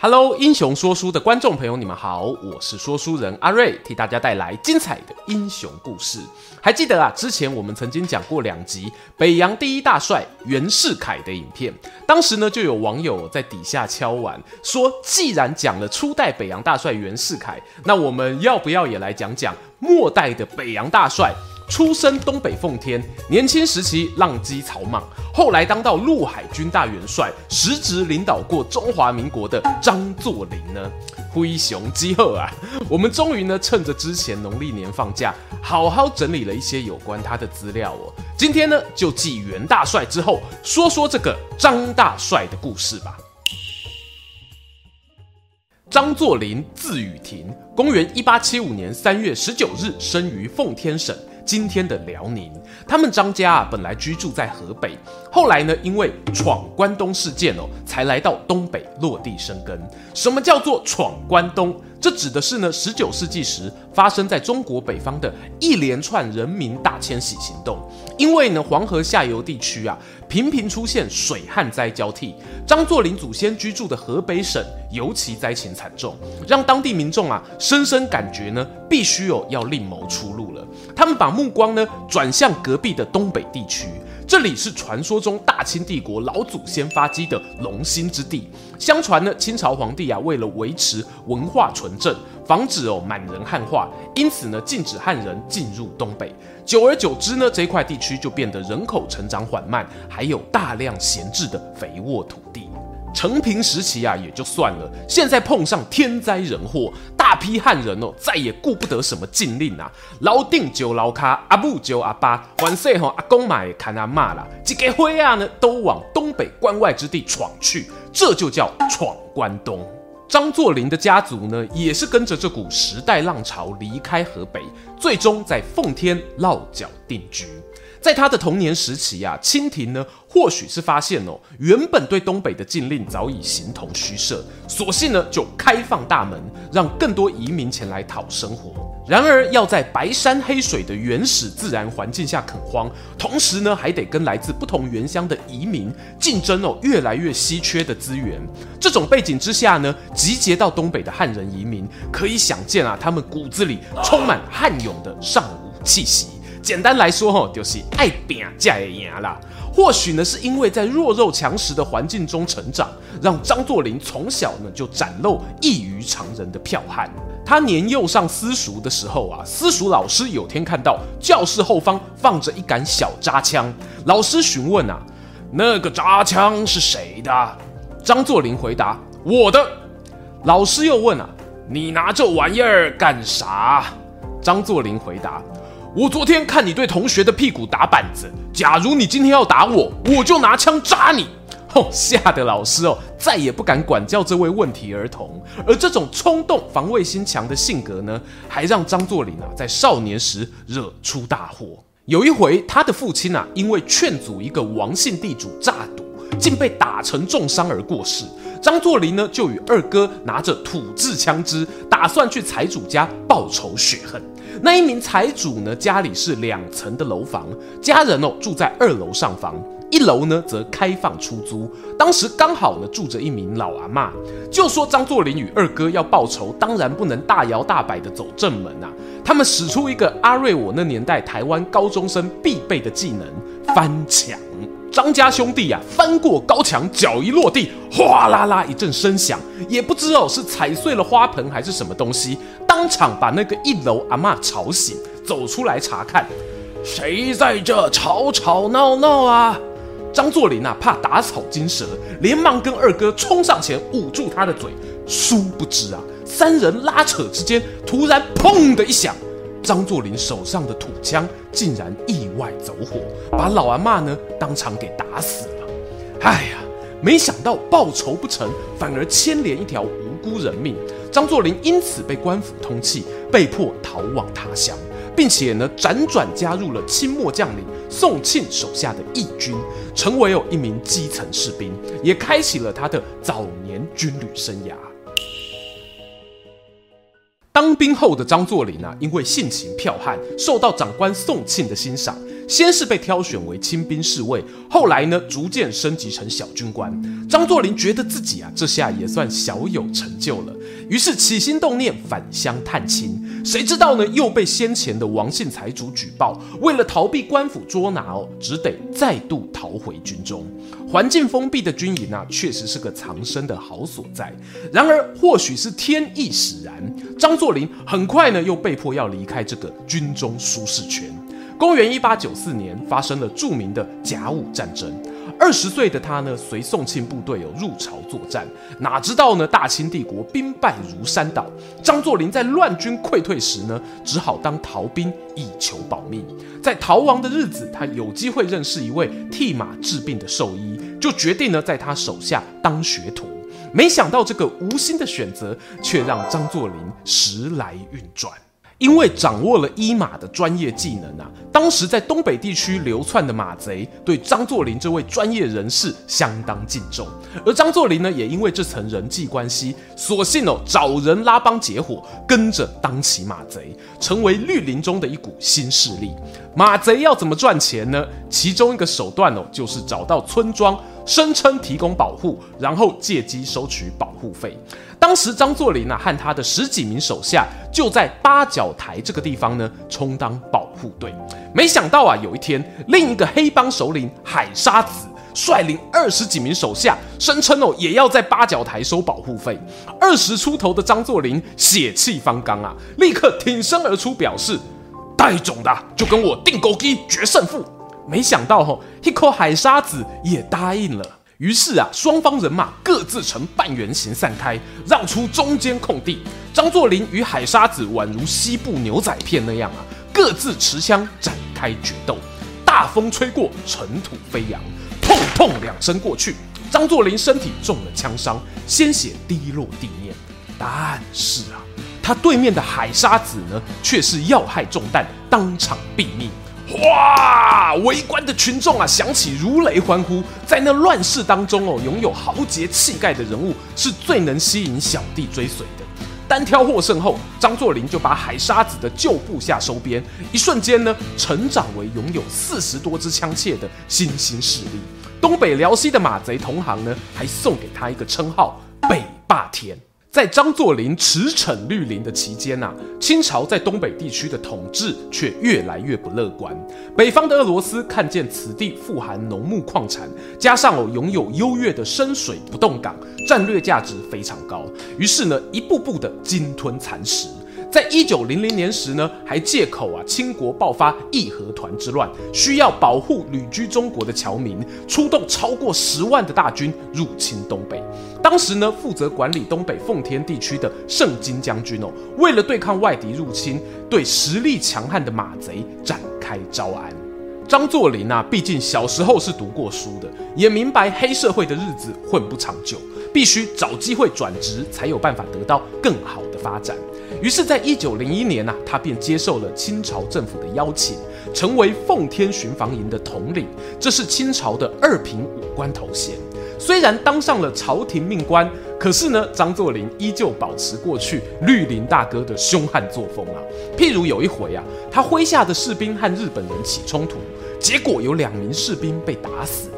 Hello，英雄说书的观众朋友，你们好，我是说书人阿瑞，替大家带来精彩的英雄故事。还记得啊，之前我们曾经讲过两集北洋第一大帅袁世凯的影片，当时呢就有网友在底下敲碗说，既然讲了初代北洋大帅袁世凯，那我们要不要也来讲讲末代的北洋大帅？出身东北奉天，年轻时期浪迹草莽，后来当到陆海军大元帅，实职领导过中华民国的张作霖呢？灰熊鸡鹤啊！我们终于呢，趁着之前农历年放假，好好整理了一些有关他的资料哦。今天呢，就继袁大帅之后，说说这个张大帅的故事吧。张作霖，字雨亭，公元一八七五年三月十九日生于奉天省。今天的辽宁，他们张家啊，本来居住在河北，后来呢，因为闯关东事件哦，才来到东北落地生根。什么叫做闯关东？这指的是呢，十九世纪时发生在中国北方的一连串人民大迁徙行动。因为呢，黄河下游地区啊，频频出现水旱灾交替，张作霖祖先居住的河北省尤其灾情惨重，让当地民众啊，深深感觉呢，必须有要另谋出路了。他们把目光呢，转向隔壁的东北地区。这里是传说中大清帝国老祖先发迹的龙兴之地。相传呢，清朝皇帝啊，为了维持文化纯正，防止哦满人汉化，因此呢，禁止汉人进入东北。久而久之呢，这块地区就变得人口成长缓慢，还有大量闲置的肥沃土地。承平时期啊，也就算了，现在碰上天灾人祸，大批汉人哦，再也顾不得什么禁令啊，老定就老卡，阿母就阿爸，晚岁吼阿公买看阿妈啦，几个灰啊呢，都往东北关外之地闯去，这就叫闯关东。张作霖的家族呢，也是跟着这股时代浪潮离开河北，最终在奉天落脚定居。在他的童年时期啊，清廷呢，或许是发现哦，原本对东北的禁令早已形同虚设，索性呢就开放大门，让更多移民前来讨生活。然而，要在白山黑水的原始自然环境下垦荒，同时呢还得跟来自不同原乡的移民竞争哦，越来越稀缺的资源。这种背景之下呢，集结到东北的汉人移民，可以想见啊，他们骨子里充满汉勇的尚武气息。简单来说，吼，就是爱拼才会赢啦。或许呢，是因为在弱肉强食的环境中成长，让张作霖从小呢就展露异于常人的剽悍。他年幼上私塾的时候啊，私塾老师有天看到教室后方放着一杆小扎枪，老师询问啊，那个扎枪是谁的？张作霖回答：我的。老师又问啊，你拿这玩意儿干啥？张作霖回答。我昨天看你对同学的屁股打板子，假如你今天要打我，我就拿枪扎你。吼，吓得老师哦，再也不敢管教这位问题儿童。而这种冲动、防卫心强的性格呢，还让张作霖啊在少年时惹出大祸。有一回，他的父亲啊，因为劝阻一个王姓地主诈赌，竟被打成重伤而过世。张作霖呢，就与二哥拿着土制枪支，打算去财主家报仇雪恨。那一名财主呢，家里是两层的楼房，家人哦住在二楼上房，一楼呢则开放出租。当时刚好呢住着一名老阿妈，就说张作霖与二哥要报仇，当然不能大摇大摆的走正门啊。他们使出一个阿瑞我那年代台湾高中生必备的技能——翻墙。张家兄弟啊，翻过高墙，脚一落地，哗啦啦一阵声响，也不知哦是踩碎了花盆还是什么东西，当场把那个一楼阿嬷吵醒，走出来查看，谁在这吵吵闹闹啊？张作霖啊，怕打草惊蛇，连忙跟二哥冲上前捂住他的嘴，殊不知啊，三人拉扯之间，突然砰的一响。张作霖手上的土枪竟然意外走火，把老阿嬷呢当场给打死了。哎呀，没想到报仇不成，反而牵连一条无辜人命。张作霖因此被官府通缉，被迫逃往他乡。并且呢辗转加入了清末将领宋庆手下的义军，成为有一名基层士兵，也开启了他的早年军旅生涯。当兵后的张作霖啊，因为性情剽悍，受到长官宋庆的欣赏。先是被挑选为亲兵侍卫，后来呢，逐渐升级成小军官。张作霖觉得自己啊，这下也算小有成就了，于是起心动念返乡探亲。谁知道呢，又被先前的王姓财主举报，为了逃避官府捉拿哦，只得再度逃回军中。环境封闭的军营啊，确实是个藏身的好所在。然而，或许是天意使然，张作霖很快呢，又被迫要离开这个军中舒适圈。公元一八九四年，发生了著名的甲午战争。二十岁的他呢，随宋庆部队有入朝作战，哪知道呢，大清帝国兵败如山倒。张作霖在乱军溃退时呢，只好当逃兵以求保命。在逃亡的日子，他有机会认识一位替马治病的兽医，就决定呢，在他手下当学徒。没想到这个无心的选择，却让张作霖时来运转。因为掌握了医马的专业技能啊，当时在东北地区流窜的马贼对张作霖这位专业人士相当敬重，而张作霖呢，也因为这层人际关系，索性哦找人拉帮结伙，跟着当起马贼，成为绿林中的一股新势力。马贼要怎么赚钱呢？其中一个手段哦，就是找到村庄。声称提供保护，然后借机收取保护费。当时张作霖啊和他的十几名手下就在八角台这个地方呢充当保护队。没想到啊有一天，另一个黑帮首领海沙子率领二十几名手下，声称哦也要在八角台收保护费。二十出头的张作霖血气方刚啊，立刻挺身而出，表示带种的就跟我钉孤枝决胜负。没想到吼，一口海沙子也答应了。于是啊，双方人马各自呈半圆形散开，绕出中间空地。张作霖与海沙子宛如西部牛仔片那样啊，各自持枪展开决斗。大风吹过，尘土飞扬，砰砰两声过去，张作霖身体中了枪伤，鲜血滴落地面。但是啊，他对面的海沙子呢，却是要害中弹，当场毙命。哇！围观的群众啊，响起如雷欢呼。在那乱世当中哦，拥有豪杰气概的人物是最能吸引小弟追随的。单挑获胜后，张作霖就把海沙子的旧部下收编，一瞬间呢，成长为拥有四十多支枪械的新兴势力。东北辽西的马贼同行呢，还送给他一个称号——北霸天。在张作霖驰骋绿林的期间啊，清朝在东北地区的统治却越来越不乐观。北方的俄罗斯看见此地富含农牧矿产，加上哦拥有优越的深水不动港，战略价值非常高，于是呢一步步的鲸吞蚕食。在一九零零年时呢，还借口啊清国爆发义和团之乱，需要保护旅居中国的侨民，出动超过十万的大军入侵东北。当时呢，负责管理东北奉天地区的盛京将军哦，为了对抗外敌入侵，对实力强悍的马贼展开招安。张作霖啊，毕竟小时候是读过书的，也明白黑社会的日子混不长久，必须找机会转职，才有办法得到更好的发展。于是，在一九零一年啊，他便接受了清朝政府的邀请，成为奉天巡防营的统领，这是清朝的二品武官头衔。虽然当上了朝廷命官，可是呢，张作霖依旧保持过去绿林大哥的凶悍作风啊。譬如有一回啊，他麾下的士兵和日本人起冲突，结果有两名士兵被打死。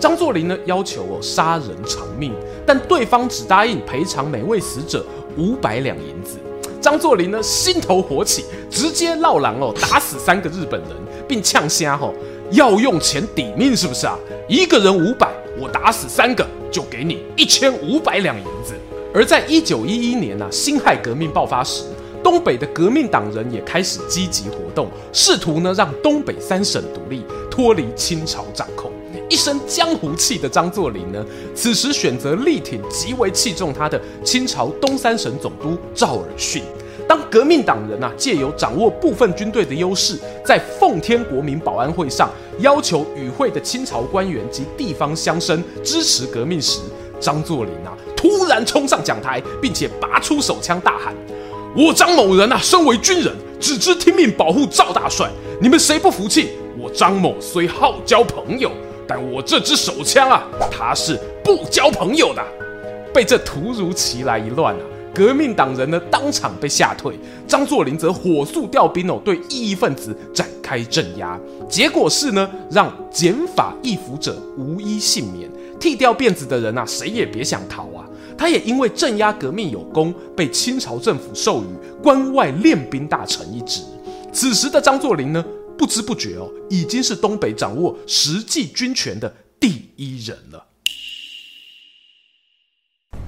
张作霖呢要求哦杀人偿命，但对方只答应赔偿每位死者五百两银子。张作霖呢心头火起，直接绕狼哦打死三个日本人，并呛声吼要用钱抵命是不是啊？一个人五百。我打死三个，就给你一千五百两银子。而在一九一一年呢、辛亥革命爆发时，东北的革命党人也开始积极活动，试图呢让东北三省独立，脱离清朝掌控。一身江湖气的张作霖呢，此时选择力挺极为器重他的清朝东三省总督赵尔巽。当革命党人啊借由掌握部分军队的优势，在奉天国民保安会上要求与会的清朝官员及地方乡绅支持革命时，张作霖啊突然冲上讲台，并且拔出手枪大喊：“我张某人啊，身为军人，只知听命保护赵大帅。你们谁不服气？我张某虽好交朋友，但我这支手枪啊，他是不交朋友的。被这突如其来一乱啊，革命党人呢当场被吓退，张作霖则火速调兵哦，对异议分子展开镇压。结果是呢，让剪发易服者无一幸免，剃掉辫子的人啊，谁也别想逃啊。他也因为镇压革命有功，被清朝政府授予关外练兵大臣一职。此时的张作霖呢，不知不觉哦，已经是东北掌握实际军权的第一人了。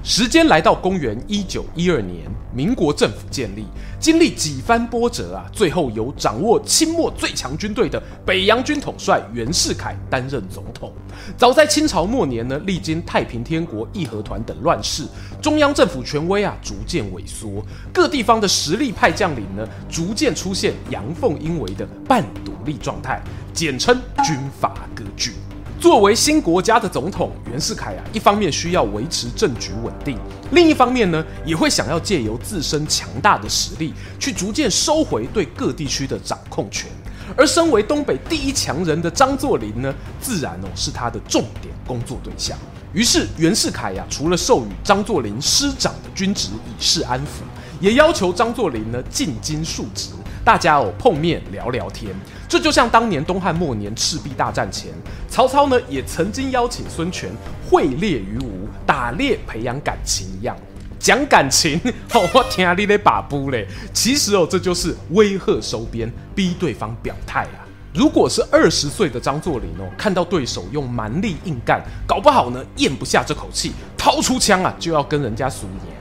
时间来到公元一九一二年，民国政府建立，经历几番波折啊，最后由掌握清末最强军队的北洋军统帅袁世凯担任总统。早在清朝末年呢，历经太平天国义和团等乱世，中央政府权威啊逐渐萎缩，各地方的实力派将领呢逐渐出现阳奉阴违的半独立状态，简称军阀割据。作为新国家的总统，袁世凯啊，一方面需要维持政局稳定，另一方面呢，也会想要借由自身强大的实力，去逐渐收回对各地区的掌控权。而身为东北第一强人的张作霖呢，自然哦是他的重点工作对象。于是袁世凯呀、啊，除了授予张作霖师长的军职以示安抚，也要求张作霖呢进京述职。大家哦碰面聊聊天，这就像当年东汉末年赤壁大战前，曹操呢也曾经邀请孙权会猎于吴，打猎培养感情一样。讲感情，哦，我听你的把布嘞。其实哦，这就是威吓收编，逼对方表态啊。如果是二十岁的张作霖哦，看到对手用蛮力硬干，搞不好呢咽不下这口气，掏出枪啊就要跟人家输赢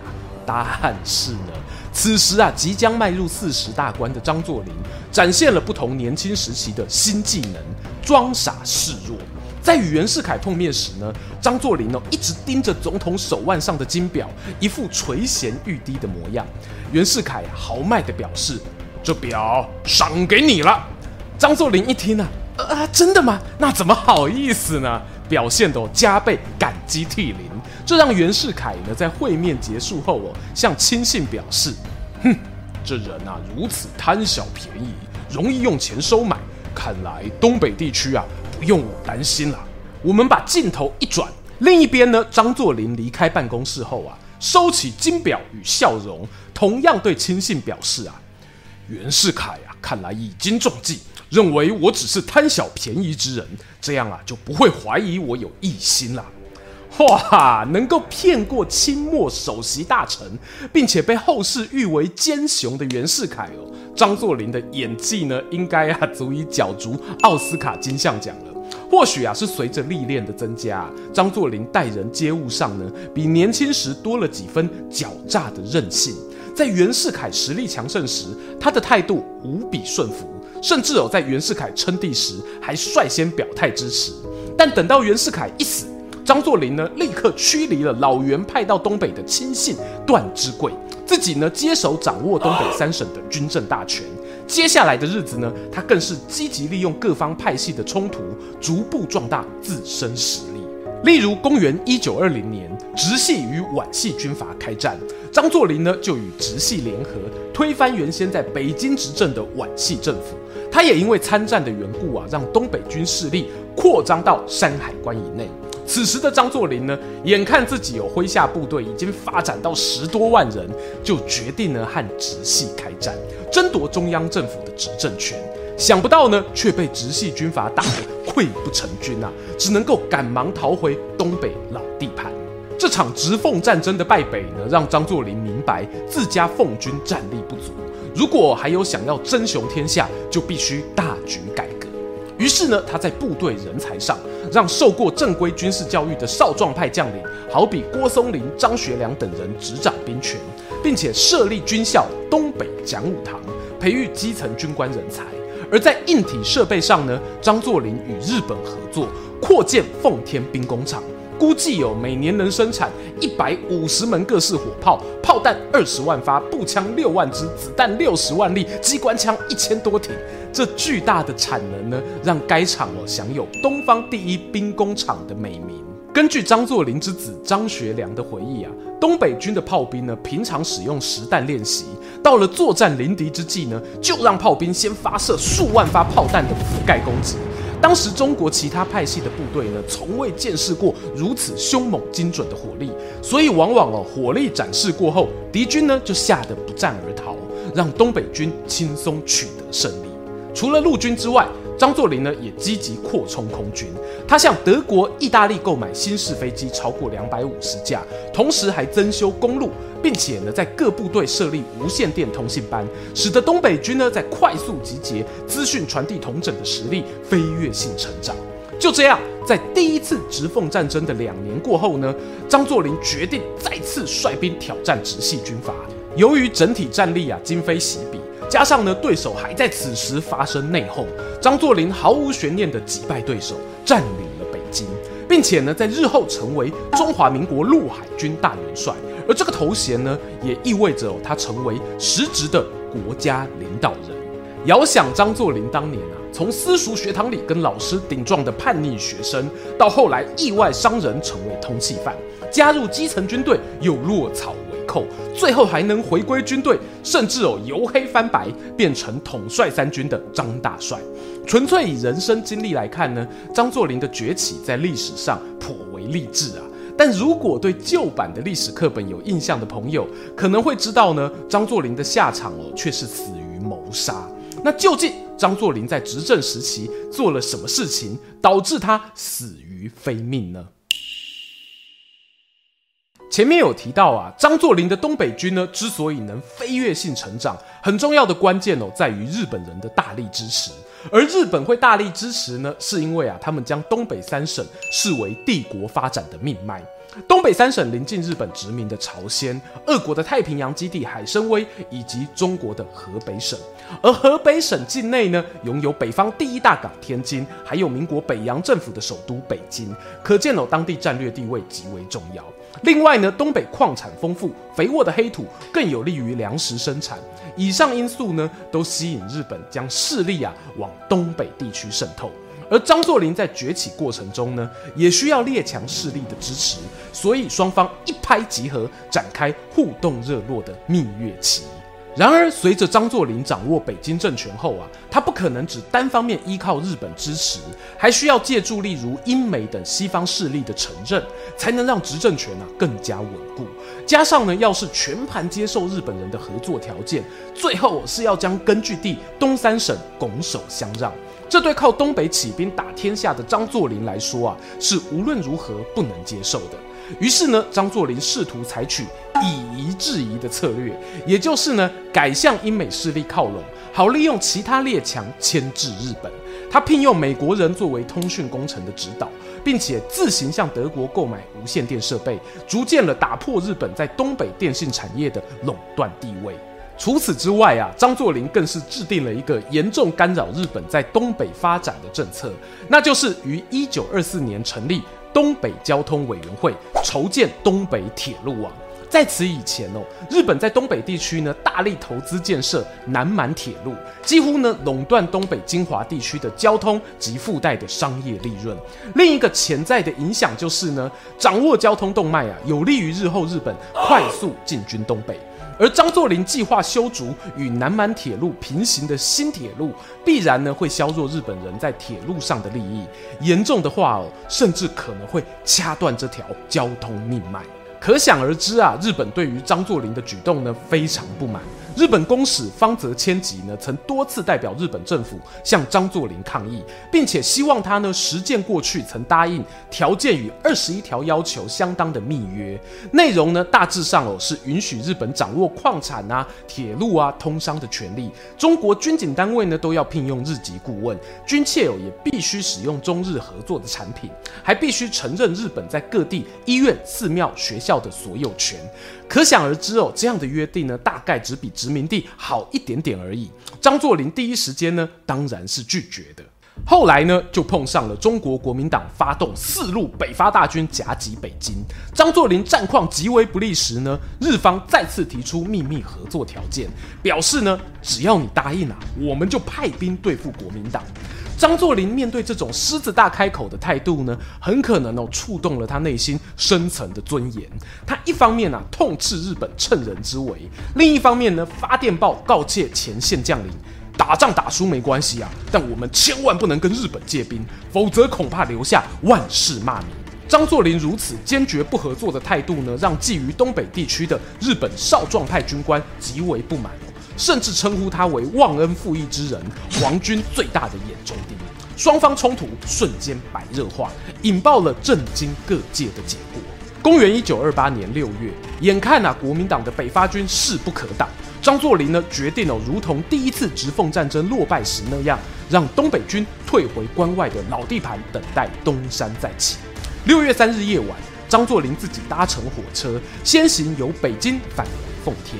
啊。但是呢。此时啊，即将迈入四十大关的张作霖，展现了不同年轻时期的新技能——装傻示弱。在与袁世凯碰面时呢，张作霖哦一直盯着总统手腕上的金表，一副垂涎欲滴的模样。袁世凯豪迈地表示：“这表赏给你了。”张作霖一听啊，啊，真的吗？那怎么好意思呢？表现得加倍感激涕零。这让袁世凯呢在会面结束后哦，向亲信表示：“哼，这人啊如此贪小便宜，容易用钱收买，看来东北地区啊不用我担心了。”我们把镜头一转，另一边呢，张作霖离开办公室后啊，收起金表与笑容，同样对亲信表示：“啊，袁世凯啊，看来已经中计，认为我只是贪小便宜之人，这样啊就不会怀疑我有异心了。”哇，能够骗过清末首席大臣，并且被后世誉为奸雄的袁世凯哦，张作霖的演技呢，应该啊足以角逐奥斯卡金像奖了。或许啊是随着历练的增加，张作霖待人接物上呢，比年轻时多了几分狡诈的韧性。在袁世凯实力强盛时，他的态度无比顺服，甚至哦在袁世凯称帝时还率先表态支持。但等到袁世凯一死，张作霖呢，立刻驱离了老袁派到东北的亲信段芝贵，自己呢接手掌握东北三省的军政大权。接下来的日子呢，他更是积极利用各方派系的冲突，逐步壮大自身实力。例如，公元一九二零年，直系与皖系军阀开战，张作霖呢就与直系联合，推翻原先在北京执政的皖系政府。他也因为参战的缘故啊，让东北军势力扩张到山海关以内。此时的张作霖呢，眼看自己有麾下部队已经发展到十多万人，就决定呢和直系开战，争夺中央政府的执政权。想不到呢，却被直系军阀打得溃不成军啊，只能够赶忙逃回东北老地盘。这场直奉战争的败北呢，让张作霖明白自家奉军战力不足，如果还有想要争雄天下，就必须大举改革。于是呢，他在部队人才上，让受过正规军事教育的少壮派将领，好比郭松龄、张学良等人执掌兵权，并且设立军校东北讲武堂，培育基层军官人才。而在硬体设备上呢，张作霖与日本合作，扩建奉天兵工厂。估计有每年能生产一百五十门各式火炮、炮弹二十万发、步枪六万支、子弹六十万粒、机关枪一千多挺。这巨大的产能呢，让该厂哦享有“东方第一兵工厂”的美名。根据张作霖之子张学良的回忆啊，东北军的炮兵呢，平常使用实弹练习，到了作战临敌之际呢，就让炮兵先发射数万发炮弹的覆盖攻击。当时中国其他派系的部队呢，从未见识过如此凶猛精准的火力，所以往往哦，火力展示过后，敌军呢就吓得不战而逃，让东北军轻松取得胜利。除了陆军之外，张作霖呢也积极扩充空军，他向德国、意大利购买新式飞机超过两百五十架，同时还增修公路，并且呢在各部队设立无线电通信班，使得东北军呢在快速集结、资讯传递统整的实力飞跃性成长。就这样，在第一次直奉战争的两年过后呢，张作霖决定再次率兵挑战直系军阀。由于整体战力啊今非昔比。加上呢，对手还在此时发生内讧，张作霖毫无悬念的击败对手，占领了北京，并且呢，在日后成为中华民国陆海军大元帅。而这个头衔呢，也意味着、他成为实职的国家领导人。遥想张作霖当年啊，从私塾学堂里跟老师顶撞的叛逆学生，到后来意外伤人成为通缉犯，加入基层军队又落草为寇。最后还能回归军队，甚至哦由黑翻白，变成统帅三军的张大帅。纯粹以人生经历来看呢，张作霖的崛起在历史上颇为励志啊。但如果对旧版的历史课本有印象的朋友，可能会知道呢，张作霖的下场哦却是死于谋杀。那究竟张作霖在执政时期做了什么事情，导致他死于非命呢？前面有提到啊，张作霖的东北军呢，之所以能飞跃性成长，很重要的关键哦，在于日本人的大力支持。而日本会大力支持呢，是因为啊，他们将东北三省视为帝国发展的命脉。东北三省临近日本殖民的朝鲜、俄国的太平洋基地海参崴，以及中国的河北省。而河北省境内呢，拥有北方第一大港天津，还有民国北洋政府的首都北京，可见哦，当地战略地位极为重要。另外呢，东北矿产丰富，肥沃的黑土更有利于粮食生产。以上因素呢，都吸引日本将势力啊往东北地区渗透。而张作霖在崛起过程中呢，也需要列强势力的支持，所以双方一拍即合，展开互动热络的蜜月期。然而，随着张作霖掌握北京政权后啊，他不可能只单方面依靠日本支持，还需要借助例如英美等西方势力的承认，才能让执政权啊更加稳固。加上呢，要是全盘接受日本人的合作条件，最后是要将根据地东三省拱手相让，这对靠东北起兵打天下的张作霖来说啊，是无论如何不能接受的。于是呢，张作霖试图采取以夷制夷的策略，也就是呢，改向英美势力靠拢，好利用其他列强牵制日本。他聘用美国人作为通讯工程的指导，并且自行向德国购买无线电设备，逐渐了打破日本在东北电信产业的垄断地位。除此之外啊，张作霖更是制定了一个严重干扰日本在东北发展的政策，那就是于一九二四年成立。东北交通委员会筹建东北铁路网，在此以前哦，日本在东北地区呢大力投资建设南满铁路，几乎呢垄断东北精华地区的交通及附带的商业利润。另一个潜在的影响就是呢，掌握交通动脉啊，有利于日后日本快速进军东北。而张作霖计划修筑与南满铁路平行的新铁路，必然呢会削弱日本人在铁路上的利益，严重的话哦，甚至可能会掐断这条交通命脉。可想而知啊，日本对于张作霖的举动呢非常不满。日本公使方泽千吉呢曾多次代表日本政府向张作霖抗议，并且希望他呢实践过去曾答应条件与二十一条要求相当的密约。内容呢大致上哦是允许日本掌握矿产啊、铁路啊、通商的权利。中国军警单位呢都要聘用日籍顾问，军械哦也必须使用中日合作的产品，还必须承认日本在各地医院、寺庙、学校。的所有权，可想而知哦。这样的约定呢，大概只比殖民地好一点点而已。张作霖第一时间呢，当然是拒绝的。后来呢，就碰上了中国国民党发动四路北伐大军夹击北京，张作霖战况极为不利时呢，日方再次提出秘密合作条件，表示呢，只要你答应啊，我们就派兵对付国民党。张作霖面对这种狮子大开口的态度呢，很可能哦触动了他内心深层的尊严。他一方面啊痛斥日本趁人之危，另一方面呢发电报告诫前线将领，打仗打输没关系啊，但我们千万不能跟日本借兵，否则恐怕留下万世骂名。张作霖如此坚决不合作的态度呢，让觊觎东北地区的日本少壮派军官极为不满。甚至称呼他为忘恩负义之人，皇军最大的眼中钉。双方冲突瞬间白热化，引爆了震惊各界的结果。公元一九二八年六月，眼看啊国民党的北伐军势不可挡，张作霖呢决定哦，如同第一次直奉战争落败时那样，让东北军退回关外的老地盘，等待东山再起。六月三日夜晚，张作霖自己搭乘火车，先行由北京返回奉天。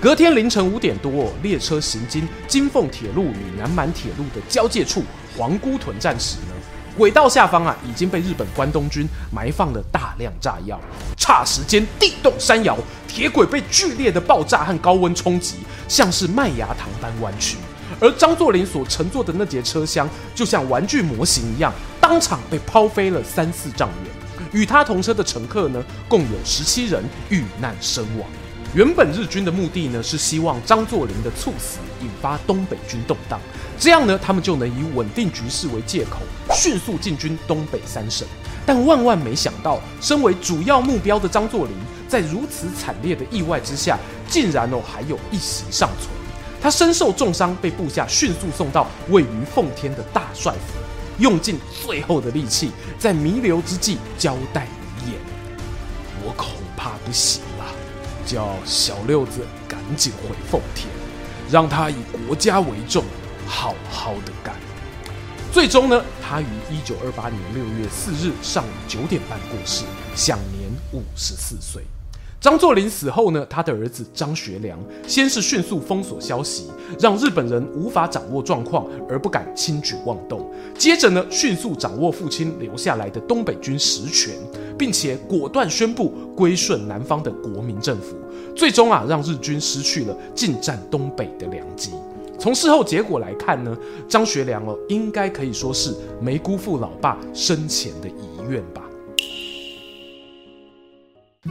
隔天凌晨五点多，列车行经金凤铁路与南满铁路的交界处皇姑屯站时呢，轨道下方啊已经被日本关东军埋放了大量炸药，霎时间地动山摇，铁轨被剧烈的爆炸和高温冲击，像是麦芽糖般弯曲，而张作霖所乘坐的那节车厢就像玩具模型一样，当场被抛飞了三四丈远。与他同车的乘客呢，共有十七人遇难身亡。原本日军的目的呢，是希望张作霖的猝死引发东北军动荡，这样呢，他们就能以稳定局势为借口，迅速进军东北三省。但万万没想到，身为主要目标的张作霖，在如此惨烈的意外之下，竟然哦还有一息尚存。他身受重伤，被部下迅速送到位于奉天的大帅府，用尽最后的力气，在弥留之际交代遗言：我恐怕不行。叫小六子赶紧回奉天，让他以国家为重，好好的干。最终呢，他于一九二八年六月四日上午九点半过世，享年五十四岁。张作霖死后呢，他的儿子张学良先是迅速封锁消息，让日本人无法掌握状况而不敢轻举妄动。接着呢，迅速掌握父亲留下来的东北军实权，并且果断宣布归顺南方的国民政府。最终啊，让日军失去了进占东北的良机。从事后结果来看呢，张学良哦，应该可以说是没辜负老爸生前的遗愿吧。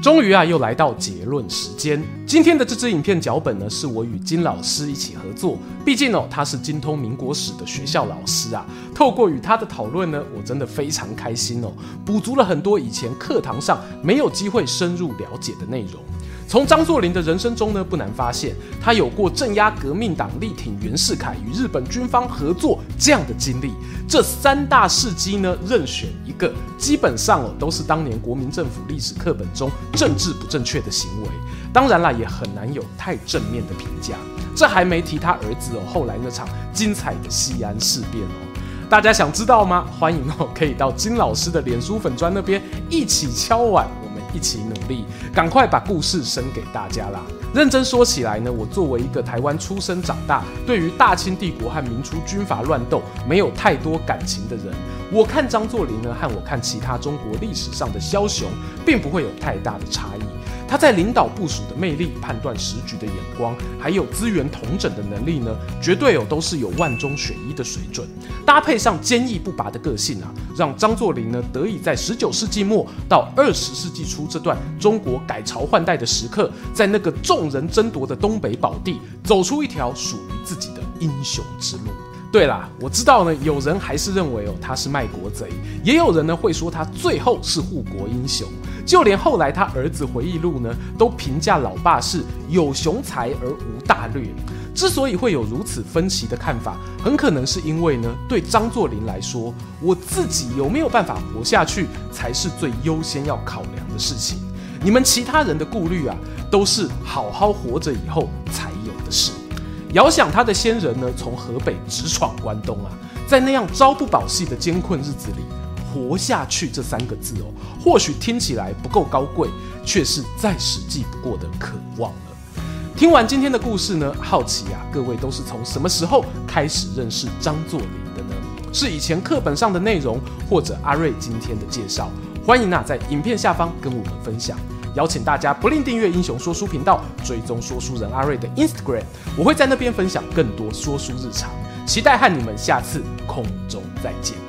终于啊，又来到结论时间。今天的这支影片脚本呢，是我与金老师一起合作。毕竟哦，他是精通民国史的学校老师啊。透过与他的讨论呢，我真的非常开心哦，补足了很多以前课堂上没有机会深入了解的内容。从张作霖的人生中呢，不难发现他有过镇压革命党、力挺袁世凯、与日本军方合作这样的经历。这三大事迹呢，任选一个，基本上哦都是当年国民政府历史课本中政治不正确的行为。当然啦，也很难有太正面的评价。这还没提他儿子哦后来那场精彩的西安事变哦。大家想知道吗？欢迎哦，可以到金老师的脸书粉砖那边一起敲碗。一起努力，赶快把故事生给大家啦！认真说起来呢，我作为一个台湾出生长大，对于大清帝国和明初军阀乱斗没有太多感情的人，我看张作霖呢，和我看其他中国历史上的枭雄，并不会有太大的差异。他在领导部署的魅力、判断时局的眼光，还有资源统整的能力呢，绝对有都是有万中选一的水准。搭配上坚毅不拔的个性啊，让张作霖呢得以在十九世纪末到二十世纪初这段中国改朝换代的时刻，在那个众人争夺的东北宝地，走出一条属于自己的英雄之路。对啦，我知道呢，有人还是认为哦他是卖国贼，也有人呢会说他最后是护国英雄。就连后来他儿子回忆录呢，都评价老爸是有雄才而无大略。之所以会有如此分歧的看法，很可能是因为呢，对张作霖来说，我自己有没有办法活下去，才是最优先要考量的事情。你们其他人的顾虑啊，都是好好活着以后才有的事。遥想他的先人呢，从河北直闯关东啊，在那样朝不保夕的艰困日子里。活下去这三个字哦，或许听起来不够高贵，却是再实际不过的渴望了。听完今天的故事呢，好奇啊，各位都是从什么时候开始认识张作霖的呢？是以前课本上的内容，或者阿瑞今天的介绍？欢迎啊，在影片下方跟我们分享。邀请大家不吝订阅英雄说书频道，追踪说书人阿瑞的 Instagram，我会在那边分享更多说书日常。期待和你们下次空中再见。